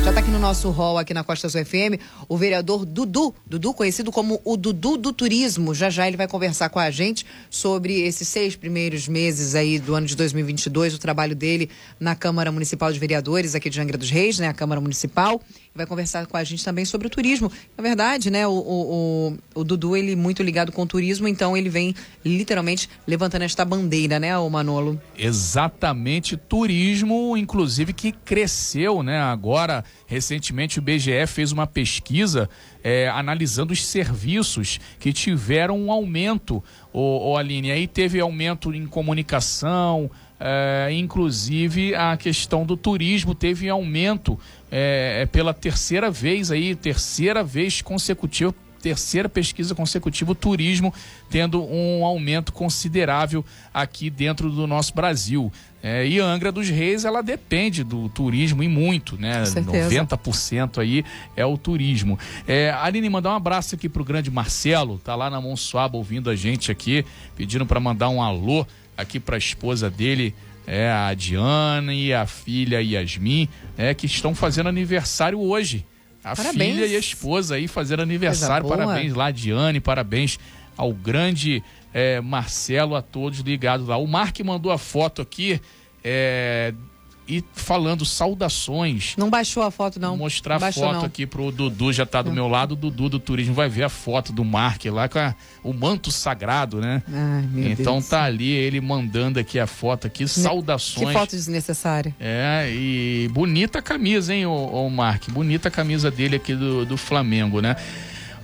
Já está aqui no nosso hall, aqui na Costa Azul FM, o vereador Dudu, Dudu conhecido como o Dudu do Turismo. Já já ele vai conversar com a gente sobre esses seis primeiros meses aí do ano de 2022, o trabalho dele na Câmara Municipal de Vereadores aqui de Angra dos Reis, né, a Câmara Municipal. Vai conversar com a gente também sobre o turismo. Na verdade, né, o, o, o, o Dudu, ele muito ligado com o turismo, então ele vem literalmente levantando esta bandeira, né, o Manolo? Exatamente, turismo, inclusive, que cresceu, né, agora Recentemente, o BGE fez uma pesquisa é, analisando os serviços que tiveram um aumento, o, o Aline. Aí teve aumento em comunicação, é, inclusive a questão do turismo teve aumento é, pela terceira vez aí, terceira vez consecutiva terceira pesquisa consecutiva, o turismo tendo um aumento considerável aqui dentro do nosso Brasil. É, e Angra dos Reis, ela depende do turismo e muito, né? 90% aí é o turismo. É, Aline, mandar um abraço aqui pro grande Marcelo, tá lá na Monsuaba ouvindo a gente aqui, pedindo para mandar um alô aqui para a esposa dele, é, a Diana e a filha Yasmin, é, que estão fazendo aniversário hoje. A parabéns. filha e a esposa aí fazendo aniversário. Parabéns lá, Diane, parabéns ao grande é, Marcelo, a todos ligados lá. O Mark mandou a foto aqui. É, e falando saudações. Não baixou a foto, não. Vou mostrar a foto não. aqui pro Dudu, já tá do não. meu lado. O Dudu do turismo vai ver a foto do Mark lá com a, o manto sagrado, né? Ai, meu então Deus tá ali ele mandando aqui a foto aqui, saudações. Que foto desnecessária. É, e bonita a camisa, hein, o, o Mark? Bonita a camisa dele aqui do, do Flamengo, né?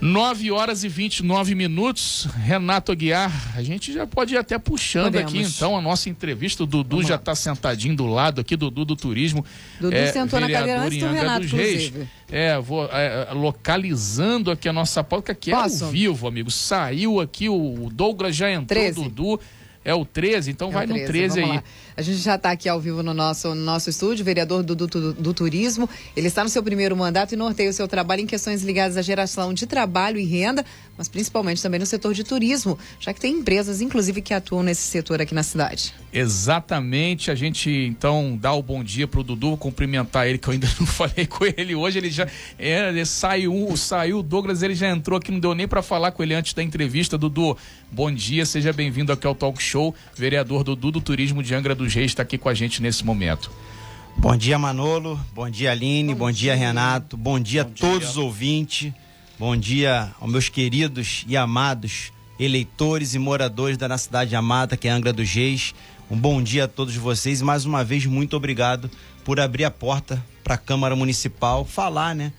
9 horas e 29 minutos. Renato Aguiar, a gente já pode ir até puxando Podemos. aqui então a nossa entrevista. O Dudu Vamos já está sentadinho do lado aqui, Dudu do Turismo. Dudu é, sentou na cadeira antes do Renato, dos Reis. É, vou é, localizando aqui a nossa pauta, que é Posso? ao vivo, amigo. Saiu aqui, o Douglas já entrou, 13. Dudu. É o 13, então é vai 13, no 13 aí. Lá. A gente já está aqui ao vivo no nosso, no nosso estúdio, vereador do, do, do, do, Turismo. Ele está no seu primeiro mandato e norteia o seu trabalho em questões ligadas à geração de trabalho e renda, mas principalmente também no setor de turismo, já que tem empresas, inclusive, que atuam nesse setor aqui na cidade. Exatamente. A gente, então, dá o bom dia para o Dudu, cumprimentar ele, que eu ainda não falei com ele hoje. Ele já é, ele saiu, saiu, o Douglas, ele já entrou aqui, não deu nem para falar com ele antes da entrevista. Dudu, bom dia, seja bem-vindo aqui ao Talk Show, vereador Dudu do Turismo de Angra do dos Reis está aqui com a gente nesse momento. Bom dia, Manolo. Bom dia, Aline. Bom, bom dia, dia, Renato. Bom dia bom a todos dia. os ouvintes. Bom dia aos meus queridos e amados eleitores e moradores da nossa cidade amada, que é Angra dos Reis. Um bom dia a todos vocês. Mais uma vez, muito obrigado por abrir a porta para a Câmara Municipal falar, né?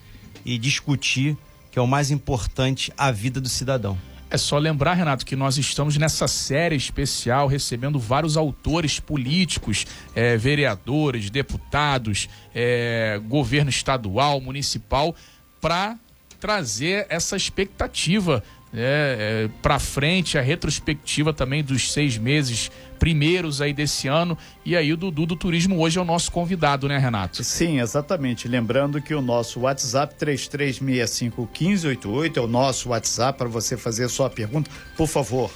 E discutir, que é o mais importante, a vida do cidadão. É só lembrar, Renato, que nós estamos nessa série especial recebendo vários autores políticos, é, vereadores, deputados, é, governo estadual, municipal, para trazer essa expectativa é, é, para frente, a retrospectiva também dos seis meses primeiros aí desse ano. E aí o Dudu do Turismo hoje é o nosso convidado, né, Renato? Sim, exatamente. Lembrando que o nosso WhatsApp 33651588 é o nosso WhatsApp para você fazer a sua pergunta. Por favor,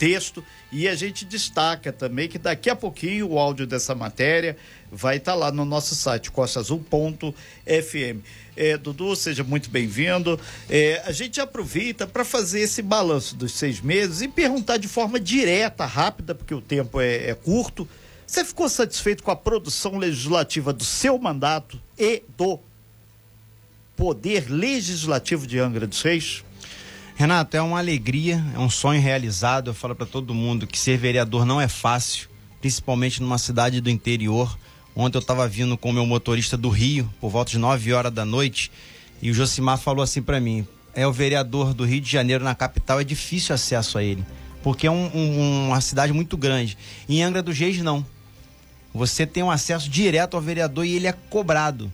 texto. E a gente destaca também que daqui a pouquinho o áudio dessa matéria vai estar tá lá no nosso site costaazul.fm. É, Dudu, seja muito bem-vindo. É, a gente aproveita para fazer esse balanço dos seis meses e perguntar de forma direta, rápida, porque o tempo é, é curto. Você ficou satisfeito com a produção legislativa do seu mandato e do Poder Legislativo de Angra dos Reis? Renato, é uma alegria, é um sonho realizado. Eu falo para todo mundo que ser vereador não é fácil, principalmente numa cidade do interior. Ontem eu estava vindo com o meu motorista do Rio, por volta de 9 horas da noite, e o Josimar falou assim para mim: é o vereador do Rio de Janeiro na capital, é difícil acesso a ele, porque é um, um, uma cidade muito grande. Em Angra dos Reis, não. Você tem um acesso direto ao vereador e ele é cobrado.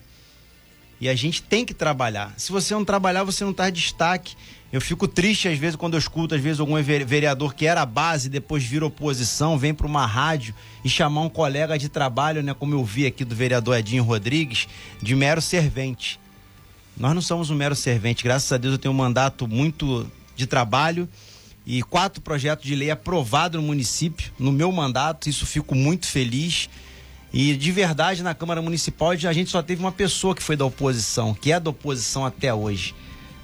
E a gente tem que trabalhar. Se você não trabalhar, você não está destaque. Eu fico triste às vezes quando eu escuto, às vezes, algum vereador que era base, depois vira oposição, vem para uma rádio e chamar um colega de trabalho, né, como eu vi aqui do vereador Edinho Rodrigues, de mero servente. Nós não somos um mero servente, graças a Deus eu tenho um mandato muito de trabalho e quatro projetos de lei aprovados no município, no meu mandato, isso fico muito feliz. E de verdade, na Câmara Municipal, a gente só teve uma pessoa que foi da oposição, que é da oposição até hoje.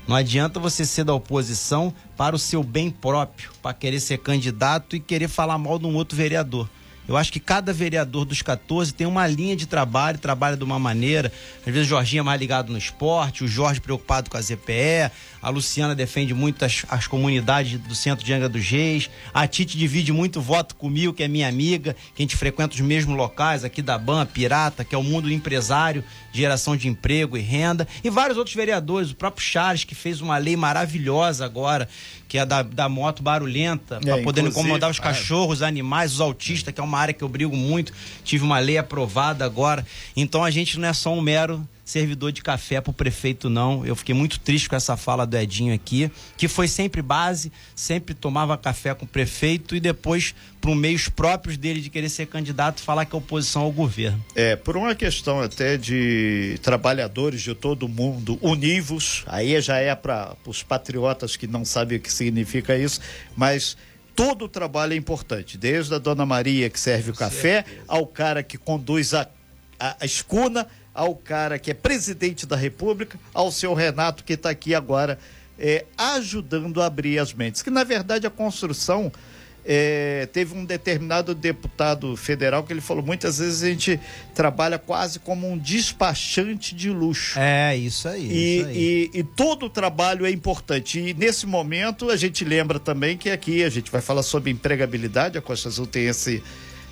Não adianta você ser da oposição para o seu bem próprio, para querer ser candidato e querer falar mal de um outro vereador. Eu acho que cada vereador dos 14 tem uma linha de trabalho, trabalha de uma maneira. Às vezes o Jorginho é mais ligado no esporte, o Jorge preocupado com a ZPE, a Luciana defende muito as, as comunidades do centro de Angra dos Reis, a Tite divide muito voto comigo, que é minha amiga, que a gente frequenta os mesmos locais aqui da BAN, Pirata, que é o mundo empresário, geração de emprego e renda, e vários outros vereadores, o próprio Charles, que fez uma lei maravilhosa agora, que é da, da moto barulhenta, para É, poder inclusive, incomodar os é. cachorros, os animais, os autistas, que é uma área que eu brigo muito. Tive uma lei aprovada agora. Então a gente não é só um mero servidor de café pro prefeito, não. Eu fiquei muito triste com essa fala do Edinho aqui, que foi sempre base, sempre tomava café com o prefeito e depois, para meios próprios dele de querer ser candidato, falar que é oposição ao governo. É, por uma questão até de trabalhadores de todo mundo univos, aí já é para os patriotas que não sabem o que significa isso, mas todo o trabalho é importante, desde a dona Maria que serve o café, ao cara que conduz a, a, a escuna, ao cara que é presidente da República, ao seu Renato que está aqui agora é, ajudando a abrir as mentes. Que na verdade a construção é, teve um determinado deputado federal que ele falou muitas vezes a gente trabalha quase como um despachante de luxo. É, isso aí. E, isso aí. e- e todo o trabalho é importante. E nesse momento a gente lembra também que aqui a gente vai falar sobre empregabilidade. A Costa Azul tem esse,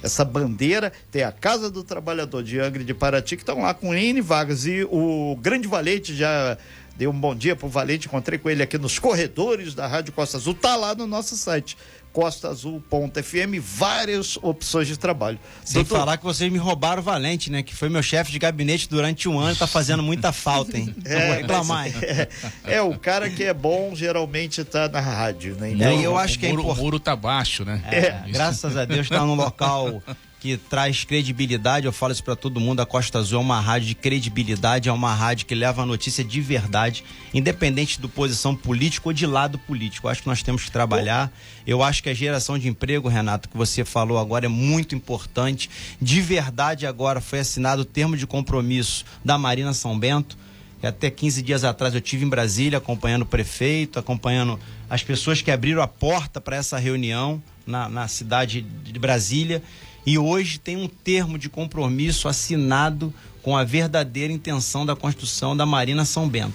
essa bandeira, tem a Casa do Trabalhador de Angra de Paraty que estão lá com N vagas. E o Grande Valente já deu um bom dia pro Valente, encontrei com ele aqui nos corredores da Rádio Costa Azul. Tá lá no nosso site costaazul.fm, várias opções de trabalho. Sem Doutor, falar que vocês me roubaram o Valente, né? Que foi meu chefe de gabinete durante um ano e tá fazendo muita falta, hein? Vou reclamar, hein? É, é, o cara que é bom geralmente tá na rádio, né? É, e eu acho que é o muro, o importante. muro tá baixo, né? É, graças a Deus está num local que traz credibilidade. Eu falo isso para todo mundo. A Costa Azul é uma rádio de credibilidade, é uma rádio que leva a notícia de verdade, independente do posição política ou de lado político. Eu acho que nós temos que trabalhar. Eu acho que a geração de emprego, Renato, que você falou agora é muito importante. De verdade, agora foi assinado o termo de compromisso da Marina São Bento. Até 15 dias atrás eu tive em Brasília acompanhando o prefeito, acompanhando as pessoas que abriram a porta para essa reunião na, na cidade de Brasília. E hoje tem um termo de compromisso assinado com a verdadeira intenção da construção da Marina São Bento.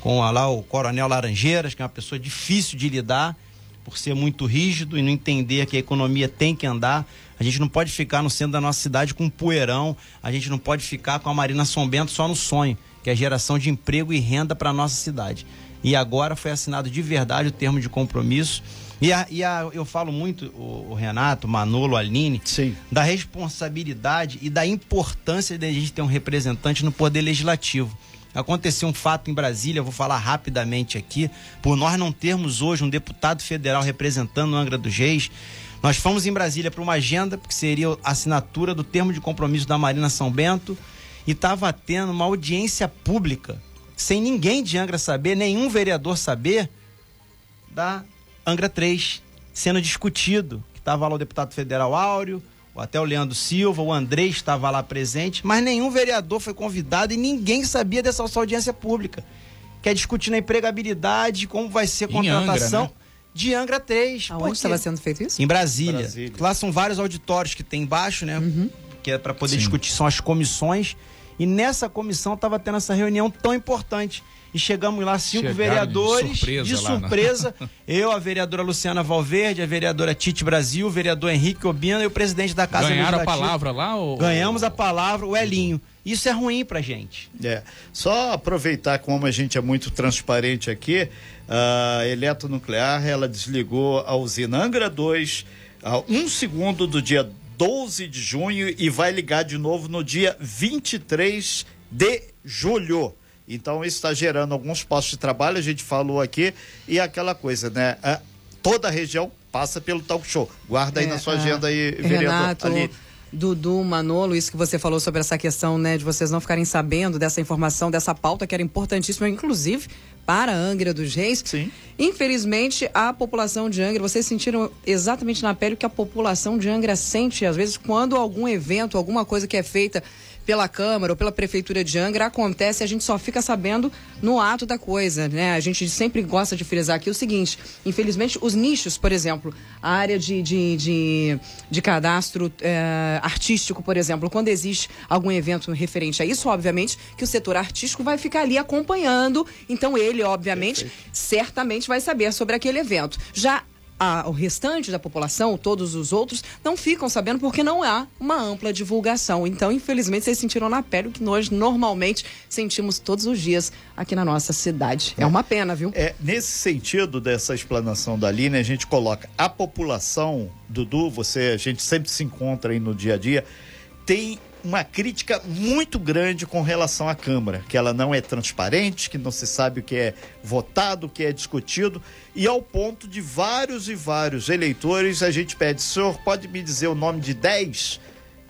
Com lá o Coronel Laranjeiras, que é uma pessoa difícil de lidar, por ser muito rígido e não entender que a economia tem que andar. A gente não pode ficar no centro da nossa cidade com um poeirão, a gente não pode ficar com a Marina São Bento só no sonho, que é geração de emprego e renda para a nossa cidade. E agora foi assinado de verdade o termo de compromisso. E, a, e a, eu falo muito, o, o Renato, Manolo, Aline, Sim. da responsabilidade e da importância de a gente ter um representante no poder legislativo. Aconteceu um fato em Brasília, vou falar rapidamente aqui, por nós não termos hoje um deputado federal representando o Angra dos Reis. Nós fomos em Brasília para uma agenda, que seria a assinatura do termo de compromisso da Marina São Bento, e estava tendo uma audiência pública, sem ninguém de Angra saber, nenhum vereador saber, da Angra 3 sendo discutido. Que estava lá o deputado federal Áureo, até o Leandro Silva, o André estava lá presente, mas nenhum vereador foi convidado e ninguém sabia dessa audiência pública. Quer discutir na empregabilidade, como vai ser a Angra, contratação né? de Angra 3. Por Aonde estava sendo feito isso? Em Brasília. Brasília. Lá são vários auditórios que tem embaixo, né? Que é para poder Sim. discutir, são as comissões. E nessa comissão estava tendo essa reunião tão importante. E chegamos lá, cinco Chegaram de vereadores. surpresa de lá, né? surpresa. Eu, a vereadora Luciana Valverde, a vereadora Tite Brasil, o vereador Henrique Obina e o presidente da Casa Ganharam a Legislativa. palavra lá? Ou... Ganhamos a palavra, o Elinho. Isso é ruim pra gente. É. Só aproveitar como a gente é muito transparente aqui, a Eletronuclear, ela desligou a usina Angra 2 a um segundo do dia 12 de junho e vai ligar de novo no dia 23 de julho. Então isso está gerando alguns postos de trabalho, a gente falou aqui, e aquela coisa, né? A- toda a região passa pelo talk show. Guarda aí É, na sua ah, agenda aí, vereador. Renato, Ali. Dudu, Manolo, isso que você falou sobre essa questão, né, de vocês não ficarem sabendo dessa informação, dessa pauta que era importantíssima, inclusive para a Angra dos Reis. Sim. Infelizmente, a população de Angra, vocês sentiram exatamente na pele o que a população de Angra sente, às vezes, quando algum evento, alguma coisa que é feita pela Câmara ou pela Prefeitura de Angra acontece, a gente só fica sabendo no ato da coisa, né? A gente sempre gosta de frisar aqui o seguinte: infelizmente, os nichos, por exemplo, a área de, de, de, de cadastro é, artístico, por exemplo, quando existe algum evento referente a isso, obviamente que o setor artístico vai ficar ali acompanhando, então ele, obviamente, Perfeito. certamente vai saber sobre aquele evento. Já a, o restante da população, todos os outros, não ficam sabendo porque não há uma ampla divulgação. Então, infelizmente, vocês sentiram na pele o que nós normalmente sentimos todos os dias aqui na nossa cidade. É, uma pena, viu? É, nesse sentido dessa explanação da Aline, a gente coloca a população, Dudu, você, a gente sempre se encontra aí no dia a dia, tem uma crítica muito grande com relação à Câmara, que ela não é transparente, que não se sabe o que é votado, o que é discutido, e ao ponto de vários e vários eleitores a gente pede, senhor, pode me dizer o nome de 10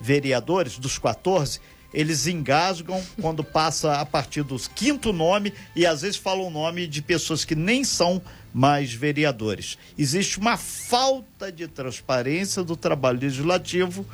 vereadores dos 14? Eles engasgam quando passa a partir do quinto nome e às vezes falam o nome de pessoas que nem são mais vereadores. Existe uma falta de transparência do trabalho legislativo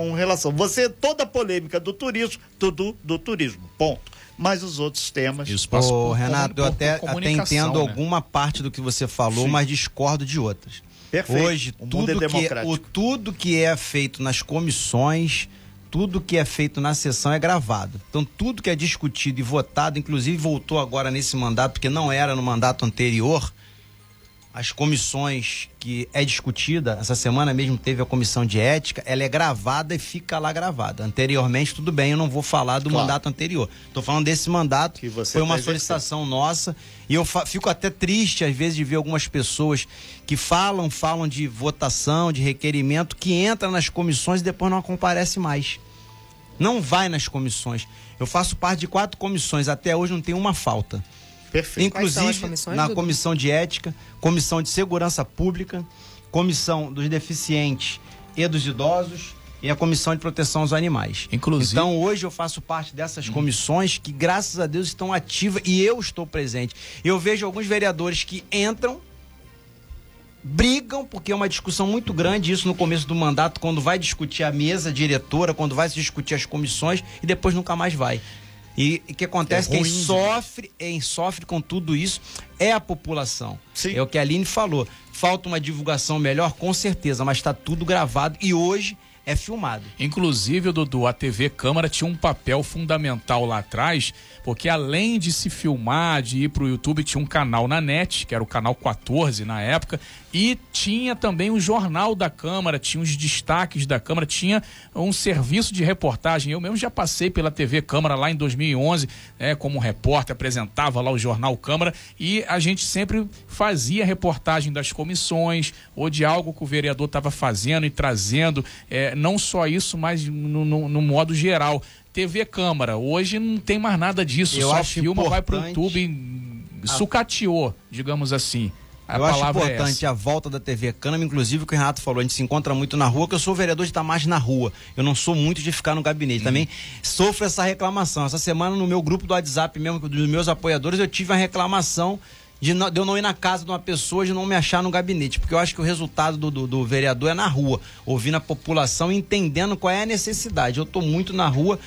com relação. Você, toda a polêmica do turismo, tudo do turismo. Ponto. Mas os outros temas. Isso, Ô, Renato, eu até, até entendo né? alguma parte do que você falou, Sim. mas discordo de outras. Perfeito. Hoje, o tudo, é que, o, tudo que é feito nas comissões, tudo que é feito na sessão é gravado. Então, tudo que é discutido e votado, inclusive voltou agora nesse mandato, porque não era no mandato anterior, as comissões que é discutida, essa semana mesmo teve a comissão de ética, ela é gravada e fica lá gravada. Anteriormente, tudo bem, eu não vou falar do claro. mandato anterior. Estou falando desse mandato, que foi uma solicitação nossa, e eu fico até triste, às vezes, de ver algumas pessoas que falam, falam de votação, de requerimento, que entra nas comissões e depois não comparece mais. Não vai nas comissões. Eu faço parte de quatro comissões, até hoje não tem uma falta. Perfeito. Inclusive na Dudu? comissão de ética, comissão de segurança pública, comissão dos deficientes e dos idosos e a comissão de proteção aos animais. Inclusive. Então hoje eu faço parte dessas hum. comissões que graças a Deus estão ativas e eu estou presente. Eu vejo alguns vereadores que entram brigam, porque é uma discussão muito grande isso no começo do mandato, quando vai discutir a mesa diretora, quando vai se discutir as comissões e depois nunca mais vai. E o que acontece é quem sofre, quem sofre com tudo isso é a população. Sim. É o que a Aline falou. Falta uma divulgação melhor, com certeza, mas está tudo gravado e hoje é filmado. Inclusive, Dudu, a TV Câmara tinha um papel fundamental lá atrás, porque além de se filmar, de ir para o YouTube, tinha um canal na net, que era o canal 14 na época, e tinha também o jornal da Câmara, tinha os destaques da Câmara, tinha um serviço de reportagem. Eu mesmo já passei pela TV Câmara lá em 2011, né, como repórter, apresentava lá o jornal Câmara e a gente sempre fazia reportagem das comissões ou de algo que o vereador estava fazendo e trazendo. É, não só isso, mas no, no, no modo geral. TV Câmara, hoje não tem mais nada disso, Eu só filma, vai pro YouTube, sucateou, digamos assim. A eu acho é importante é a volta da TV Câmara, inclusive o que o Renato falou, a gente se encontra muito na rua, que eu sou vereador de estar mais na rua. Eu não sou muito de ficar no gabinete. Hum. Também sofro essa reclamação. Essa semana, no meu grupo do WhatsApp mesmo, dos meus apoiadores, eu tive uma reclamação de, não, de eu não ir na casa de uma pessoa, de não me achar no gabinete. Porque eu acho que o resultado do, do, do vereador é na rua, ouvindo a população, entendendo qual é a necessidade. Eu estou muito na rua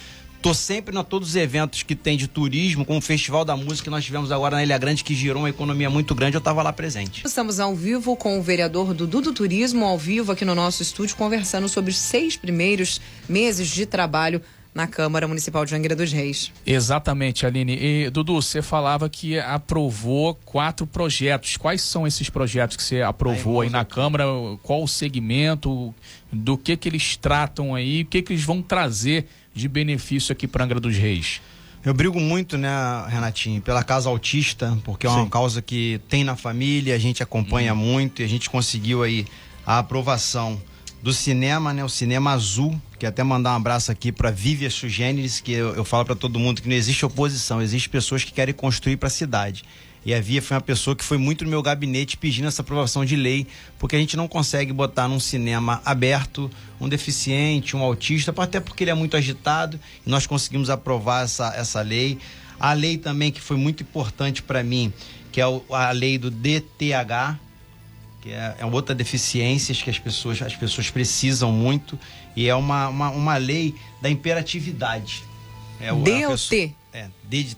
Tô sempre na todos os eventos que tem de turismo, como o Festival da Música que nós tivemos agora na Ilha Grande, que girou uma economia muito grande, eu estava lá presente. Estamos ao vivo com o vereador Dudu do Turismo, ao vivo aqui no nosso estúdio, conversando sobre os seis primeiros meses de trabalho na Câmara Municipal de Angra dos Reis. Exatamente, Aline. E, Dudu, você falava que aprovou quatro projetos. Quais são esses projetos que você aprovou aí, aí na Câmara? Qual o segmento? Do que que eles tratam aí? O que que eles vão trazer de benefício aqui para Angra dos Reis? Eu brigo muito, né, Renatinho, pela causa autista, porque é uma Sim. causa que tem na família, a gente acompanha hum. muito e a gente conseguiu aí a aprovação do cinema, né, o Cinema Azul, que até mandar um abraço aqui para Vívia Sugêneres, que eu, eu falo para todo mundo que não existe oposição, existe pessoas que querem construir para a cidade. E a Via foi uma pessoa que foi muito no meu gabinete pedindo essa aprovação de lei, porque a gente não consegue botar num cinema aberto um deficiente, um autista, até porque ele é muito agitado, e nós conseguimos aprovar essa, essa lei. A lei também que foi muito importante para mim, que é a lei do DTH, que é, é outra deficiência que as pessoas, as pessoas precisam muito, e é uma, uma, uma lei da imperatividade. É, D ou T? É, D de,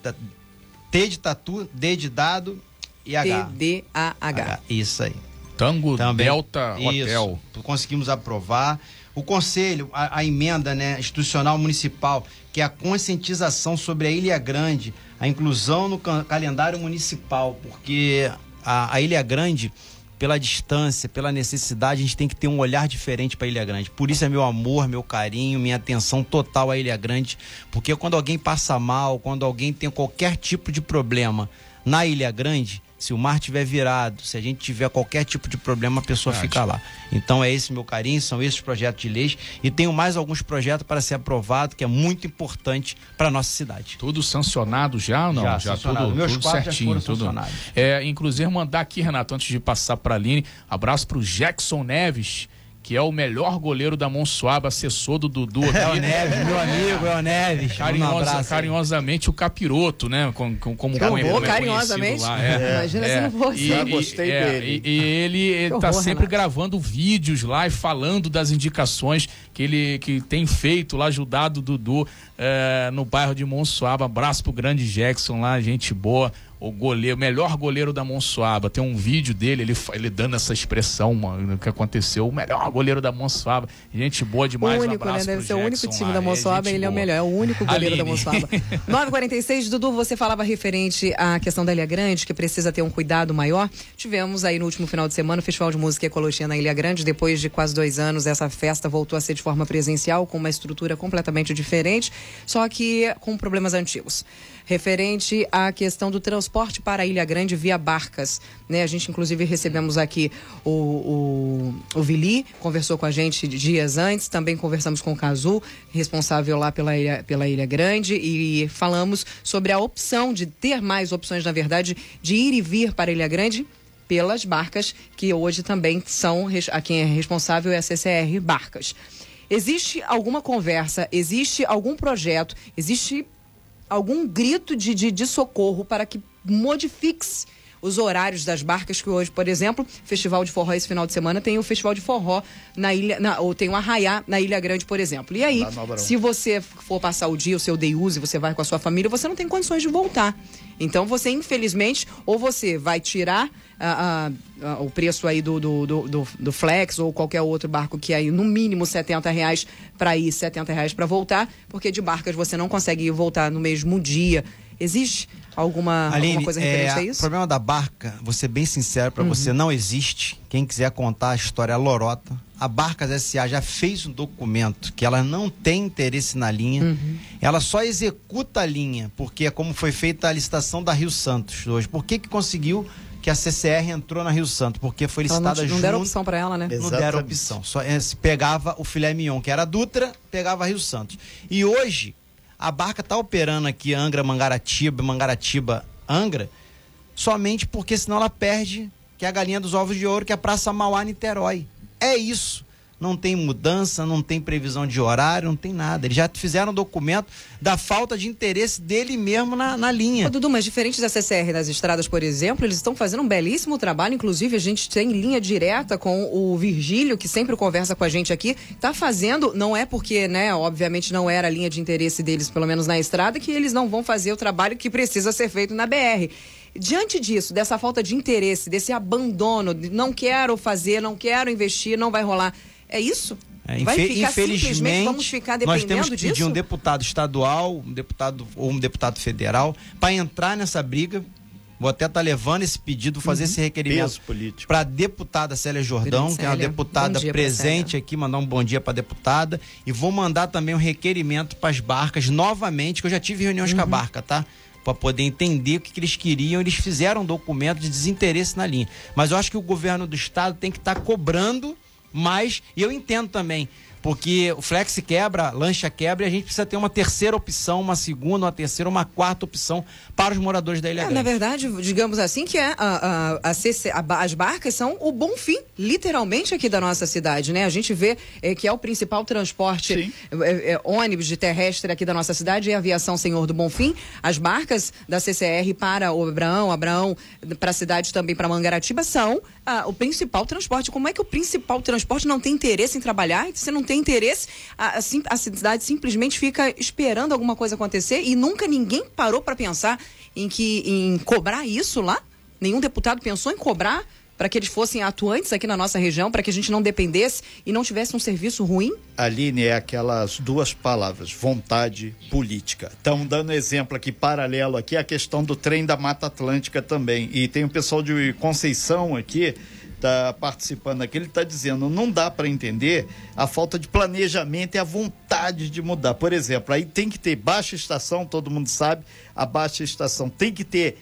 T de tatu, D de dado e H. T, D, A, H. Isso aí. Tango Também, Delta Hotel. Isso, conseguimos aprovar. O conselho, a, a, emenda né, institucional municipal, que é a conscientização sobre a Ilha Grande, a inclusão no calendário municipal, porque a, a Ilha Grande pela distância, pela necessidade, a gente tem que ter um olhar diferente para Ilha Grande. Por isso é meu amor, meu carinho, minha atenção total à Ilha Grande, porque quando alguém passa mal, quando alguém tem qualquer tipo de problema na Ilha Grande, se o mar tiver virado, se a gente tiver qualquer tipo de problema, a pessoa fica lá. Então é esse meu carinho, são esses projetos de leis e tenho mais alguns projetos para ser aprovado que é muito importante para nossa cidade. Tudo sancionado já ou não? Já, já tudo, Meus tudo certinho, tudo. É, inclusive mandar aqui, Renato, antes de passar para a Aline, abraço para o Jackson Neves que é o melhor goleiro da Monsuaba, assessor do Dudu aqui. É o Neves, meu amigo, é o Neves. Carinhosa, um carinhosamente o Capiroto, né? Como, como, como ele carinhosamente. Lá. É, é. Imagina é. se não fosse. E, Já gostei é, dele. E, e ele está sempre Renato. gravando vídeos lá e falando das indicações que ele que tem feito lá, ajudado o Dudu é, no bairro de Monsuaba. Abraço pro grande Jackson lá, gente boa o goleiro, melhor goleiro da Monsuaba. Tem um vídeo dele, ele, ele dando essa expressão, mano, que aconteceu. O melhor goleiro da Monsuaba. Gente boa demais. O único, um né? Deve ser o único time lá. da Monsuaba, é, ele boa. é o melhor. É o único goleiro Aline. da Monsuaba. 9h46, Dudu, você falava referente à questão da Ilha Grande, que precisa ter um cuidado maior. Tivemos aí no último final de semana o Festival de Música e Ecologia na Ilha Grande. Depois de quase dois anos, essa festa voltou a ser de forma presencial, com uma estrutura completamente diferente, só que com problemas antigos referente à questão do transporte para a Ilha Grande via barcas. Né? A gente, inclusive, recebemos aqui o, o, o Vili, conversou com a gente dias antes, também conversamos com o Cazu, responsável lá pela Ilha, pela Ilha Grande, e falamos sobre a opção de ter mais opções, na verdade, de ir e vir para a Ilha Grande pelas barcas, que hoje também são, a quem é responsável é a CCR Barcas. Existe alguma conversa, existe algum projeto, existe algum grito de, de, de socorro para que modifique os horários das barcas que hoje, por exemplo, Festival de Forró esse final de semana tem o Festival de Forró na ilha, na, ou tem o Arraiá na Ilha Grande, por exemplo. E aí, se você for passar o dia, o seu day use, você vai com a sua família, você não tem condições de voltar. Então você, infelizmente, ou você vai tirar a, a, a, o preço aí do, do, do, do, Flex ou qualquer outro barco que é aí no mínimo 70 reais para ir, 70 reais para voltar, porque de barcas você não consegue voltar no mesmo dia. Existe alguma, Aline, alguma coisa referente é, a isso? O problema da barca, vou ser bem sincero para uhum. você, não existe. Quem quiser contar a história lorota, a Barcas SA já fez um documento que ela não tem interesse na linha, uhum. ela só executa a linha, porque é como foi feita a licitação da Rio Santos hoje. Por que, que conseguiu que a CCR entrou na Rio Santos? Porque foi licitada junto. Não deram opção para ela, né? Não Exatamente. deram opção. Só é, se pegava o filé mignon, que era a Dutra, pegava a Rio Santos. E hoje, a barca está operando aqui Angra, Mangaratiba, Mangaratiba, Angra, somente porque senão ela perde, que é a galinha dos ovos de ouro, que é a Praça Mauá, Niterói. É isso não tem mudança, não tem previsão de horário, não tem nada. Eles já fizeram um documento da falta de interesse dele mesmo na, na linha. Ô, Dudu, mas diferente da CCR das estradas, por exemplo, eles estão fazendo um belíssimo trabalho. Inclusive, a gente tem linha direta com o Virgílio, que sempre conversa com a gente aqui. Está fazendo, não é porque, né, obviamente não era a linha de interesse deles, pelo menos na estrada, que eles não vão fazer o trabalho que precisa ser feito na BR. Diante disso, dessa falta de interesse, desse abandono, de não quero fazer, não quero investir, não vai rolar é isso? É, Vai ficar infelizmente, vamos ficar dependendo nós temos que pedir disso? um deputado estadual, um deputado ou um deputado federal para entrar nessa briga. Vou até estar tá levando esse pedido, fazer uhum. esse requerimento para a deputada Célia Jordão, Grande que é uma deputada presente aqui, mandar um bom dia para a deputada. E vou mandar também um requerimento para as barcas novamente, que eu já tive reuniões uhum. com a uhum. barca, tá? Para poder entender o que, que, eles queriam. Eles fizeram um documento de desinteresse na linha. Mas eu acho que o governo do estado tem que estar tá cobrando mas eu entendo também. Porque o flex quebra, lancha quebra e a gente precisa ter uma terceira opção, uma segunda, uma terceira, uma quarta opção para os moradores da Ilha É, Grande. na verdade, digamos assim, que é a, a- a CC as barcas são o bom fim, literalmente, aqui da nossa cidade, né? A gente vê é, que é o principal transporte é, é, ônibus de terrestre aqui da nossa cidade, é a aviação Senhor do Bonfim. As barcas da CCR para o Abraão, Abraão para a cidade também para Mangaratiba são ah, o principal transporte. Como é que o principal transporte não tem interesse em trabalhar? Se não tem interesse, a, a a cidade simplesmente fica esperando alguma coisa acontecer e nunca ninguém parou para pensar em que em cobrar isso lá? Nenhum deputado pensou em cobrar para que eles fossem atuantes aqui na nossa região, para que a gente não dependesse e não tivesse um serviço ruim? Aline, é aquelas duas palavras, vontade política. Estão dando exemplo aqui, paralelo aqui, a questão do trem da Mata Atlântica também. E tem o pessoal de Conceição aqui, tá participando aqui, ele está dizendo, não dá para entender a falta de planejamento e a vontade de mudar. Por exemplo, aí tem que ter baixa estação, todo mundo sabe, a baixa estação tem que ter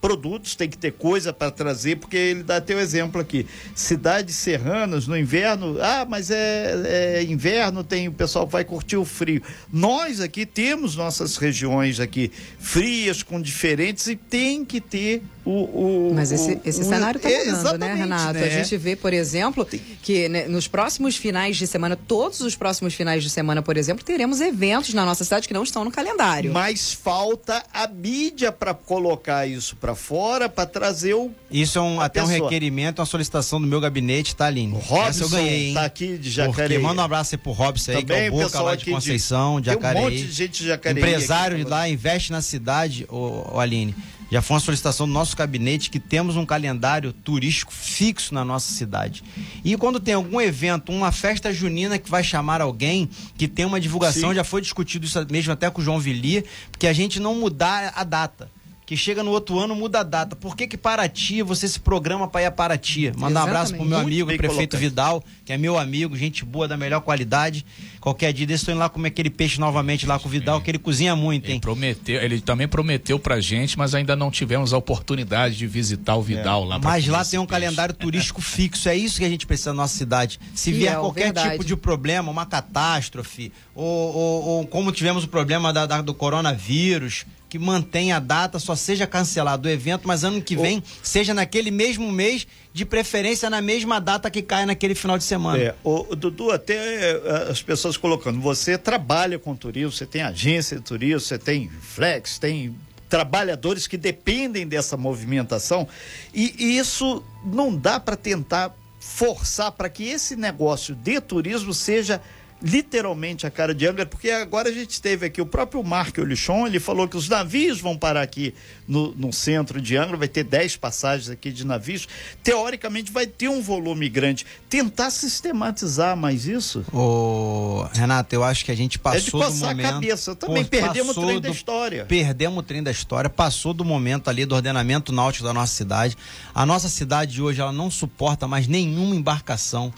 produtos, tem que ter coisa para trazer, porque ele dá o exemplo aqui. Cidades serranas, no inverno, ah, mas é, é inverno, tem o pessoal que vai curtir o frio. Nós aqui temos nossas regiões aqui frias, com diferentes, e tem que ter o. o Mas esse, esse o- cenário está mudando, né, Renato? A gente vê, por exemplo, que né, nos próximos finais de semana, todos os próximos finais de semana, por exemplo, teremos eventos na nossa cidade que não estão no calendário. Mas falta a mídia para colocar isso para fora, para trazer o Isso é um, até um pessoa. requerimento, uma solicitação do meu gabinete, tá, Aline? O Essa Robson eu ganhei, hein? tá aqui de Porque Jacareí. manda um abraço aí pro Robson aí, que é Também o Boca lá de Conceição, de Tem um Jacareí. monte de gente de Jacareí Empresário aqui de lá, investe na cidade, ô, ô, Aline. Já foi uma solicitação do nosso gabinete que temos um calendário turístico fixo na nossa cidade. E quando tem algum evento, uma festa junina que vai chamar alguém, que tem uma divulgação, Sim. já foi discutido isso mesmo até com o João Villi, porque a gente não mudar a data. Que chega no outro ano, muda a data. Por que que Paraty, você se programa para ir a Paraty? Mandar um abraço pro meu amigo, bem prefeito colocado. Vidal, que é meu amigo, gente boa, da melhor qualidade. Qualquer dia desse, tô indo lá comer aquele peixe novamente lá com o Vidal, que ele cozinha muito, Ele hein? prometeu, ele também prometeu pra gente, mas ainda não tivemos a oportunidade de visitar o Vidal lá. pra Mas lá tem um peixe. calendário turístico fixo, é isso que a gente precisa na nossa cidade. Se Fiel, vier qualquer verdade. tipo de problema, uma catástrofe, ou, ou- ou como tivemos o problema da- da- do coronavírus, que mantenha a data, só seja cancelado o evento, mas ano que vem seja naquele mesmo mês, de preferência na mesma data que cai naquele final de semana. É, o, o Dudu, até eh, as pessoas colocando, você trabalha com turismo, você tem agência de turismo, você tem flex, tem trabalhadores que dependem dessa movimentação e isso não dá para tentar forçar para que esse negócio de turismo seja literalmente a cara de Angra, porque agora a gente teve aqui o próprio Marco Olichon, ele falou que os navios vão parar aqui no, no centro de Angra, vai ter 10 passagens aqui de navios, teoricamente vai ter um volume grande. Tentar sistematizar mais isso? Ô, Renato, eu acho que a gente passou É de do coçar a momento. cabeça. Também Pô, perdemos o trem da do- história. Perdemos o trem da história, passou do momento ali do ordenamento náutico da nossa cidade. A nossa cidade de hoje ela não suporta mais nenhuma embarcação,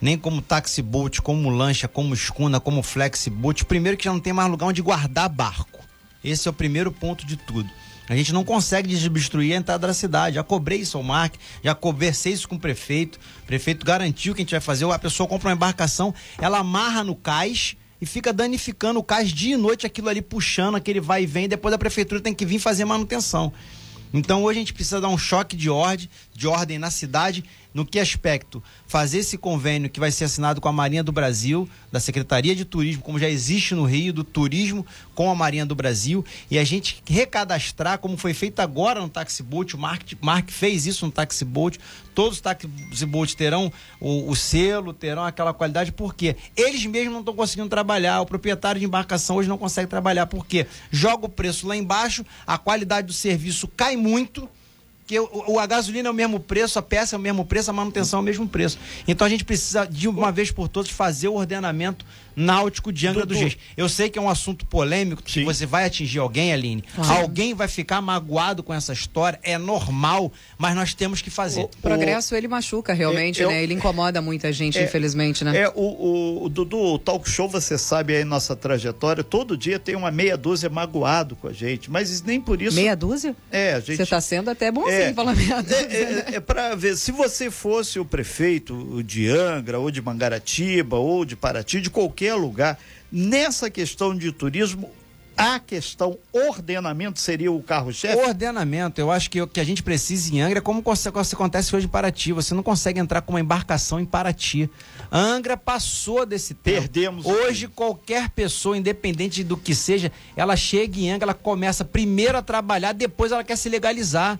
nem como taxi boat, como lancha, como escuna, como flex boat. Primeiro que já não tem mais lugar onde guardar barco. Esse é o primeiro ponto de tudo. A gente não consegue desobstruir a entrada da cidade. Já cobrei isso ao Mark, já conversei isso com o prefeito. O prefeito garantiu que a gente vai fazer. A pessoa compra uma embarcação, ela amarra no cais e fica danificando o cais dia e noite, aquilo ali puxando, aquele vai e vem. Depois a prefeitura tem que vir fazer manutenção. Então hoje a gente precisa dar um choque de ordem, de ordem na cidade. No que aspecto? Fazer esse convênio que vai ser assinado com a Marinha do Brasil, da Secretaria de Turismo, como já existe no Rio, do turismo com a Marinha do Brasil, e a gente recadastrar, como foi feito agora no Taxi Boat, o Mark, Mark fez isso no Taxi Boat, todos os Taxi Boats terão o, o selo, terão aquela qualidade, porque eles mesmos não estão conseguindo trabalhar, o proprietário de embarcação hoje não consegue trabalhar, porque joga o preço lá embaixo, a qualidade do serviço cai muito, que o, o- a gasolina é o mesmo preço, a peça é o mesmo preço, a manutenção é o mesmo preço. Então a gente precisa, de uma vez por todas, fazer o ordenamento náutico de Angra Dudu. dos Reis. Eu sei que é um assunto polêmico, que você vai atingir alguém, Aline. Alguém vai ficar magoado com essa história, é normal, mas nós temos que fazer. O- O progresso ele machuca realmente, É, eu- né? Ele incomoda muita gente, É, infelizmente, né? É, o, o, o Dudu, o talk show, você sabe aí nossa trajetória, todo dia tem uma meia dúzia magoado com a gente, mas nem por isso. Meia dúzia? É, a gente. Você tá sendo até bom É. assim, falar meia dúzia. É, é, é para ver, se você fosse o prefeito de Angra, ou de Mangaratiba, ou de Paraty, de qualquer lugar, nessa questão de turismo, a questão ordenamento seria o carro-chefe? Ordenamento, eu acho que o que a gente precisa em Angra é como acontece hoje em Paraty. Você não consegue entrar com uma embarcação em Paraty. Angra passou desse tempo. Perdemos Hoje, qualquer pessoa, independente do que seja, ela chega em Angra, ela começa primeiro a trabalhar, depois ela quer se legalizar.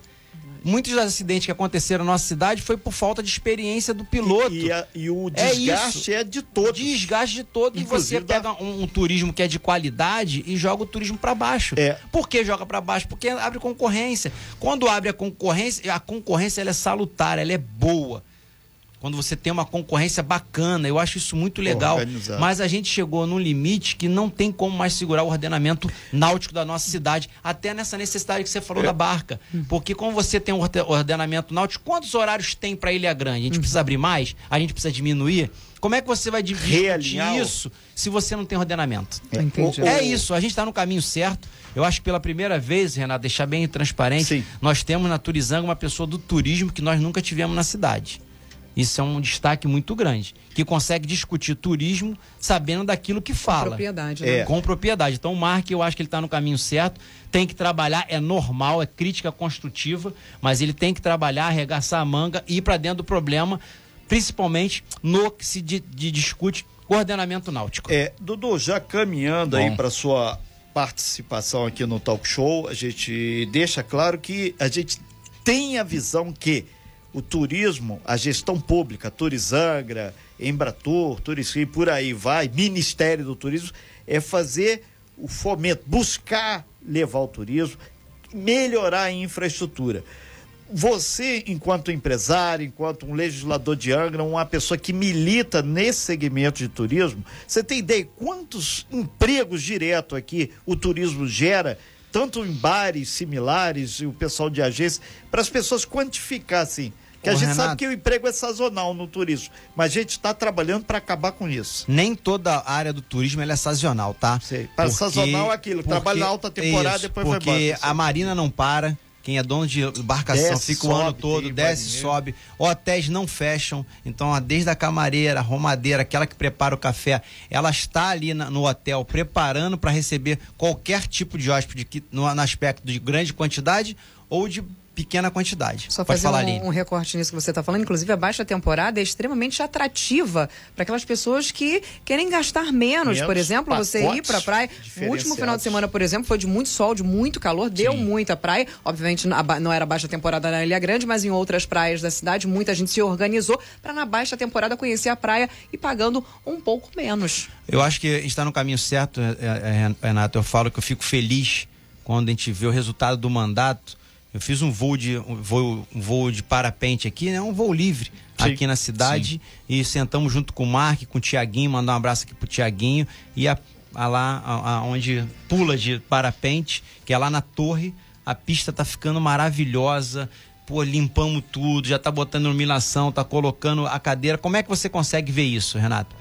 Muitos dos acidentes que aconteceram na nossa cidade foi por falta de experiência do piloto. E, a- e o É desgaste isso. é, de todos. Desgaste de todo e você Inclusive da- pega um, um turismo que é de qualidade e joga o turismo para baixo. É. Por que joga para baixo? Porque abre concorrência. Quando abre a concorrência, a concorrência ela é salutar, ela é boa. Quando você tem uma concorrência bacana, eu acho isso muito legal. Organizado. Mas a gente chegou num limite que não tem como mais segurar o ordenamento náutico da nossa cidade, até nessa necessidade que você É. falou da barca. Porque como você tem um orde- ordenamento náutico, quantos horários tem para Ilha Grande? A gente Uhum. precisa abrir mais? A gente precisa diminuir? Como é que você vai dividir Realinhar isso se você não tem ordenamento? Entendi. O- o- É isso, a gente está no caminho certo. Eu acho que pela primeira vez, Renato, deixar bem transparente, Sim. nós temos na Turizanga uma pessoa do turismo que nós nunca tivemos na cidade. Isso é um destaque muito grande. Que consegue discutir turismo sabendo daquilo que fala. Propriedade, né? É. Com propriedade. Então o Mark, eu acho que ele está no caminho certo. Tem que trabalhar, é normal, é crítica construtiva, mas ele tem que trabalhar, arregaçar a manga e ir para dentro do problema, principalmente no que se di- de- discute ordenamento náutico. É, Dudu, já caminhando aí Bom. para sua participação aqui no talk show, a gente deixa claro que a gente tem a visão que o turismo, a gestão pública, Turizangra, Embratur, Turismo e por aí vai, Ministério do Turismo, é fazer o fomento, buscar levar o turismo, melhorar a infraestrutura. Você, enquanto empresário, enquanto um legislador de Angra, uma pessoa que milita nesse segmento de turismo, você tem ideia quantos empregos direto aqui o turismo gera, tanto em bares similares e o pessoal de agência, para as pessoas quantificar assim. Que a gente Renato. sabe que o emprego é sazonal no turismo, mas a gente está trabalhando para acabar com isso. Nem toda a área do turismo é sazonal, tá? Sei. Para sazonal é aquilo, trabalha na alta temporada, depois vai porque embora. a marina não para. Quem é dono de embarcação Desce, fica o ano todo, desce, marinheiro. sobe. Hotéis não fecham. Então, desde a camareira, a romadeira, aquela que prepara o café, ela está ali na- no hotel preparando para receber qualquer tipo de hóspede que, no, no aspecto de grande quantidade ou de pequena quantidade. Só Pode fazer falar, um, um recorte nisso que você está falando. Inclusive, a baixa temporada é extremamente atrativa para aquelas pessoas que querem gastar menos. Menos por exemplo, você ir para a praia. O último final de semana, por exemplo, foi de muito sol, de muito calor, deu muita praia. Obviamente, não era baixa temporada na Ilha Grande, mas em outras praias da cidade, muita gente se organizou para na baixa temporada conhecer a praia e pagando um pouco menos. Eu acho que a gente está no caminho certo, é, é, é, Renato. Eu falo que eu fico feliz quando a gente vê o resultado do mandato. Eu fiz um voo de, um voo, um voo de parapente aqui, né? um voo livre Sim, aqui na cidade. E sentamos junto com o Mark, com o Tiaguinho, mandar um abraço aqui pro Tiaguinho. E a, a lá a- a onde pula de parapente, que é lá na torre, a pista tá ficando maravilhosa. Pô, limpamos tudo, já tá botando iluminação, tá colocando a cadeira. Como é que você consegue ver isso, Renato?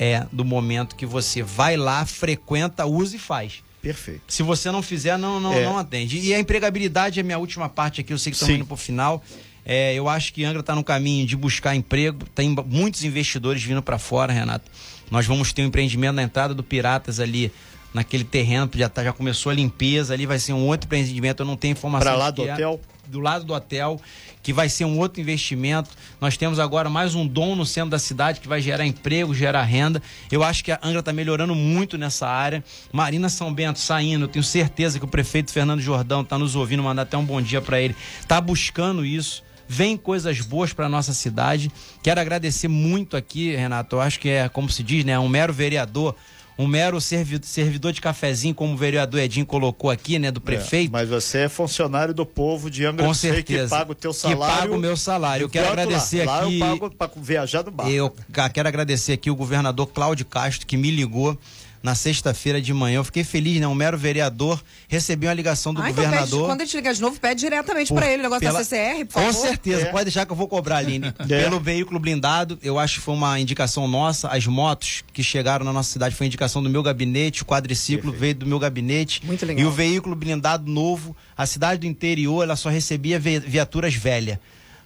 é do momento que você vai lá, frequenta, usa e faz. Perfeito. Se você não fizer, não, não, É. não atende. E a empregabilidade é a minha última parte aqui, eu sei que estamos indo para o final. É, eu acho que Angra está no caminho de buscar emprego, tem muitos investidores vindo para fora, Renato. Nós vamos ter um empreendimento na entrada do Piratas ali, naquele terreno, já, tá, já começou a limpeza, ali vai ser um outro empreendimento, eu não tenho informação. Pra lá do é. hotel? Do lado do hotel, que vai ser um outro investimento. Nós temos agora mais um dom no centro da cidade que vai gerar emprego, gerar renda. Eu acho que a Angra está melhorando muito nessa área. Marina São Bento saindo, eu tenho certeza que o prefeito Fernando Jordão está nos ouvindo, mandar até um bom dia para ele. Está buscando isso. Vem coisas boas para nossa cidade. Quero agradecer muito aqui, Renato. Eu acho que é, como se diz, né, um mero vereador um mero servi servidor de cafezinho, como o vereador Edinho colocou aqui, né, do prefeito. É, mas você é funcionário do povo de Angra Com Reis certeza. que paga o teu salário. Que paga o meu salário. Eu quero agradecer lá, aqui. Lá eu pago para viajar do barco. Eu quero agradecer aqui o governador Cláudio Castro, que me ligou na sexta-feira de manhã. Eu fiquei feliz, né? Um mero vereador. Recebi uma ligação do Ah, então pede, governador. quando ele te ligar de novo, pede diretamente pra ele o negócio pela- da CCR, por favor. Com certeza, É. pode deixar que eu vou cobrar, Aline. Pelo veículo blindado, eu acho que foi uma indicação nossa. As motos que chegaram na nossa cidade foi indicação do meu gabinete, o quadriciclo veio do meu gabinete. Muito legal. E o veículo blindado novo, a cidade do interior, ela só recebia vi- viaturas velhas.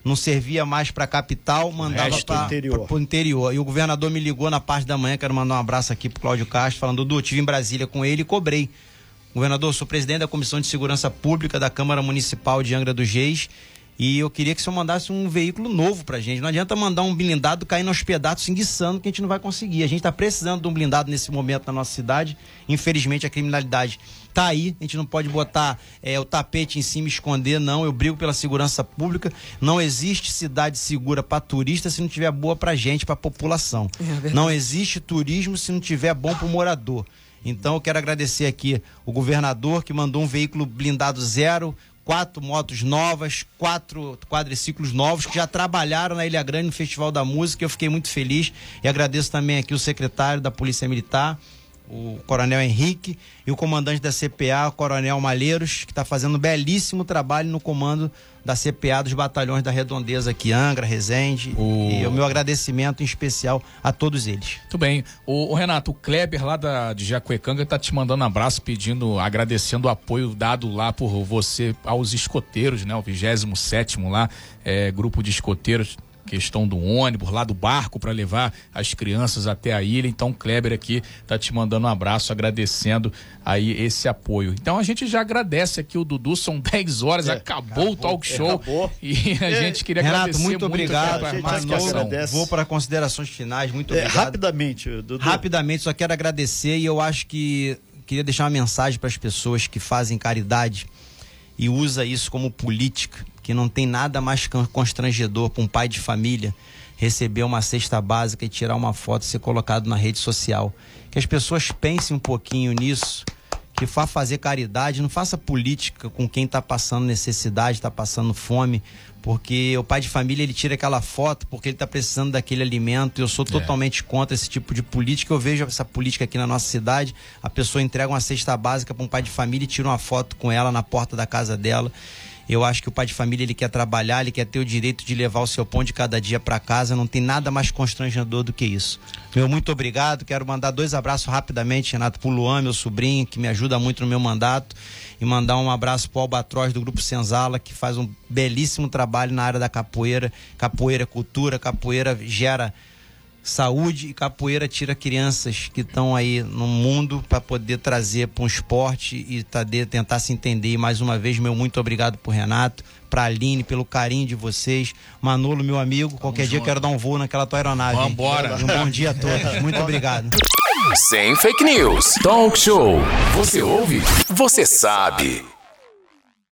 Não servia mais para capital, mandava para interior. o interior. E o governador me ligou na parte da manhã, quero mandar um abraço aqui pro Cláudio Castro, falando, Dudu, tive em Brasília com ele e cobrei. Governador, sou presidente da Comissão de Segurança Pública da Câmara Municipal de Angra dos Reis e eu queria que o senhor mandasse um veículo novo pra gente. Não adianta mandar um blindado caindo aos pedaços, enguiçando, que a gente não vai conseguir. A gente tá precisando de um blindado nesse momento na nossa cidade. Infelizmente, a criminalidade tá aí. A gente não pode botar é, o tapete em cima e esconder, não. Eu brigo pela segurança pública. Não existe cidade segura para turista se não tiver boa pra gente, pra população. É não existe turismo se não tiver bom pro morador. Então eu quero agradecer aqui o governador que mandou um veículo blindado zero, quatro motos novas, quatro quadriciclos novos que já trabalharam na Ilha Grande no Festival da Música. Eu fiquei muito feliz e agradeço também aqui o secretário da Polícia Militar, o Coronel Henrique, e o comandante da CPA, o Coronel Malheiros, que está fazendo um belíssimo trabalho no comando da CPA dos batalhões da Redondeza aqui, Angra, Resende. O- E o meu agradecimento em especial a todos eles. Muito bem. O, o Renato, o Kleber lá da, de Jacuecanga tá te mandando um abraço, pedindo, agradecendo o apoio dado lá por você aos escoteiros, né? O 27 lá, é, grupo de escoteiros, questão do ônibus, lá do barco para levar as crianças até a ilha. Então, o Kleber aqui tá te mandando um abraço, agradecendo aí esse apoio. Então, a gente já agradece aqui o Dudu, são 10 horas, É, acabou, o talk show. acabou. E a É, gente queria Renato, agradecer muito obrigado. pela A agradece. Vou para considerações finais. Muito É, obrigado. rapidamente, Dudu. Rapidamente, só quero agradecer e eu acho que queria deixar uma mensagem para as pessoas que fazem caridade e usa isso como política, que não tem nada mais constrangedor para um pai de família receber uma cesta básica e tirar uma foto e ser colocado na rede social. Que as pessoas pensem um pouquinho nisso, que vá fazer caridade, não faça política com quem está passando necessidade, está passando fome, porque o pai de família ele tira aquela foto porque ele está precisando daquele alimento. Eu sou totalmente contra esse tipo de política. Eu vejo essa política aqui na nossa cidade. A pessoa entrega uma cesta básica para um pai de família e tira uma foto com ela na porta da casa dela. Eu acho que o pai de família ele quer trabalhar, ele quer ter o direito de levar o seu pão de cada dia para casa. Não tem nada mais constrangedor do que isso. Meu muito obrigado. Quero mandar dois abraços rapidamente, Renato, pro Luan, meu sobrinho, que me ajuda muito no meu mandato. E mandar um abraço pro Albatroz do Grupo Senzala, que faz um belíssimo trabalho na área da capoeira. Capoeira cultura, capoeira gera saúde e capoeira tira crianças que estão aí no mundo para poder trazer para um esporte e tader- tentar se entender. E mais uma vez, meu muito obrigado pro Renato, pra Aline, pelo carinho de vocês. Manolo, meu amigo, qualquer dia junto. quero dar um voo naquela tua aeronave. Vambora. Um bom dia a todos. Muito obrigado. Sem fake news. Talk show. Você ouve? Você sabe.